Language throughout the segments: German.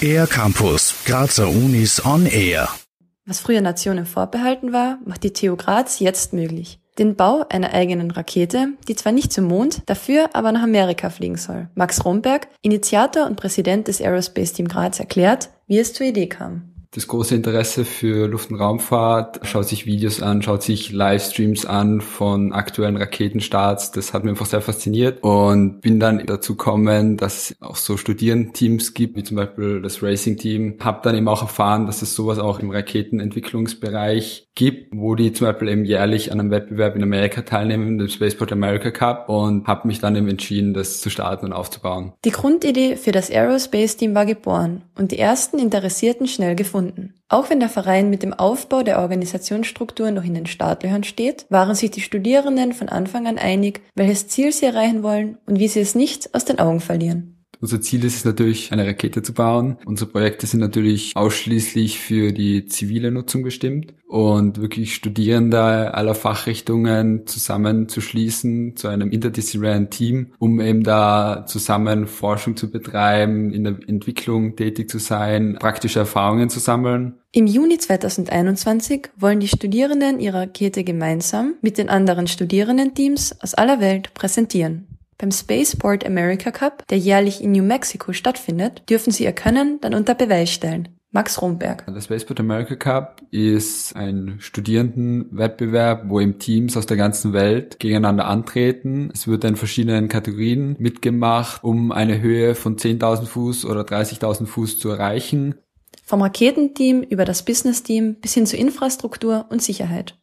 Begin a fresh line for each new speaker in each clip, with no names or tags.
Air Campus, Grazer Unis on Air.
Was früher Nationen vorbehalten war, macht die TU Graz jetzt möglich. Den Bau einer eigenen Rakete, die zwar nicht zum Mond, dafür aber nach Amerika fliegen soll. Max Romberg, Initiator und Präsident des Aerospace Team Graz, erklärt, wie es zur Idee kam
das große Interesse für Luft- und Raumfahrt, schaut sich Videos an, schaut sich Livestreams an von aktuellen Raketenstarts. Das hat mich einfach sehr fasziniert und bin dann dazu gekommen, dass es auch so Studierendenteams gibt, wie zum Beispiel das Racing-Team. Hab dann eben auch erfahren, dass es sowas auch im Raketenentwicklungsbereich gibt, wo die zum Beispiel eben jährlich an einem Wettbewerb in Amerika teilnehmen, dem Spaceport America Cup und habe mich dann eben entschieden, das zu starten und aufzubauen.
Die Grundidee für das Aerospace Team war geboren und die ersten Interessierten schnell gefunden gefunden. Auch wenn der Verein mit dem Aufbau der Organisationsstruktur noch in den Startlöchern steht, waren sich die Studierenden von Anfang an einig, welches Ziel sie erreichen wollen und wie sie es nicht aus den Augen verlieren.
Unser Ziel ist es natürlich, eine Rakete zu bauen. Unsere Projekte sind natürlich ausschließlich für die zivile Nutzung bestimmt und wirklich Studierende aller Fachrichtungen zusammenzuschließen zu einem interdisziplinären Team, um eben da zusammen Forschung zu betreiben, in der Entwicklung tätig zu sein, praktische Erfahrungen zu sammeln.
Im Juni 2021 wollen die Studierenden ihre Rakete gemeinsam mit den anderen Studierendenteams aus aller Welt präsentieren. Beim Spaceport America Cup, der jährlich in New Mexico stattfindet, dürfen sie ihr Können dann unter Beweis stellen. Max Romberg.
Der Spaceport America Cup ist ein Studierendenwettbewerb, wo im Teams aus der ganzen Welt gegeneinander antreten. Es wird in verschiedenen Kategorien mitgemacht, um eine Höhe von 10.000 Fuß oder 30.000 Fuß zu erreichen.
Vom Raketenteam über das Business-Team bis hin zur Infrastruktur und Sicherheit.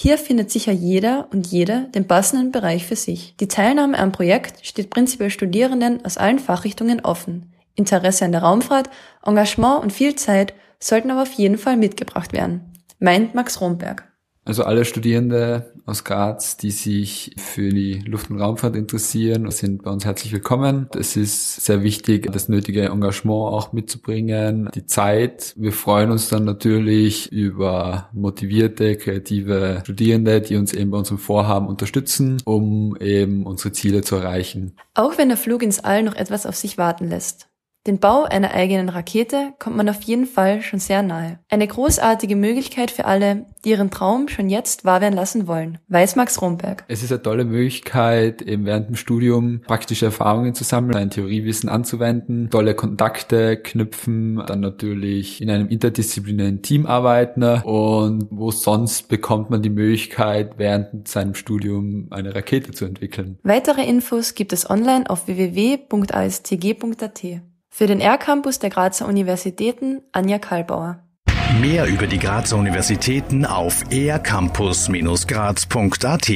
Hier findet sicher jeder und jede den passenden Bereich für sich. Die Teilnahme am Projekt steht prinzipiell Studierenden aus allen Fachrichtungen offen. Interesse an der Raumfahrt, Engagement und viel Zeit sollten aber auf jeden Fall mitgebracht werden, meint Max Romberg.
Also alle Studierende aus Graz, die sich für die Luft- und Raumfahrt interessieren, sind bei uns herzlich willkommen. Es ist sehr wichtig, das nötige Engagement auch mitzubringen, die Zeit. Wir freuen uns dann natürlich über motivierte, kreative Studierende, die uns eben bei unserem Vorhaben unterstützen, um eben unsere Ziele zu erreichen.
Auch wenn der Flug ins All noch etwas auf sich warten lässt. Den Bau einer eigenen Rakete kommt man auf jeden Fall schon sehr nahe. Eine großartige Möglichkeit für alle, die ihren Traum schon jetzt wahr werden lassen wollen, weiß Max Romberg.
Es ist eine tolle Möglichkeit, eben während dem Studium praktische Erfahrungen zu sammeln, ein Theoriewissen anzuwenden, tolle Kontakte knüpfen, dann natürlich in einem interdisziplinären Team arbeiten und wo sonst bekommt man die Möglichkeit, während seinem Studium eine Rakete zu entwickeln.
Weitere Infos gibt es online auf www.astg.at. Für den R-Campus der Grazer Universitäten Anja Kalbauer.
Mehr über die Grazer Universitäten auf ercampus-graz.at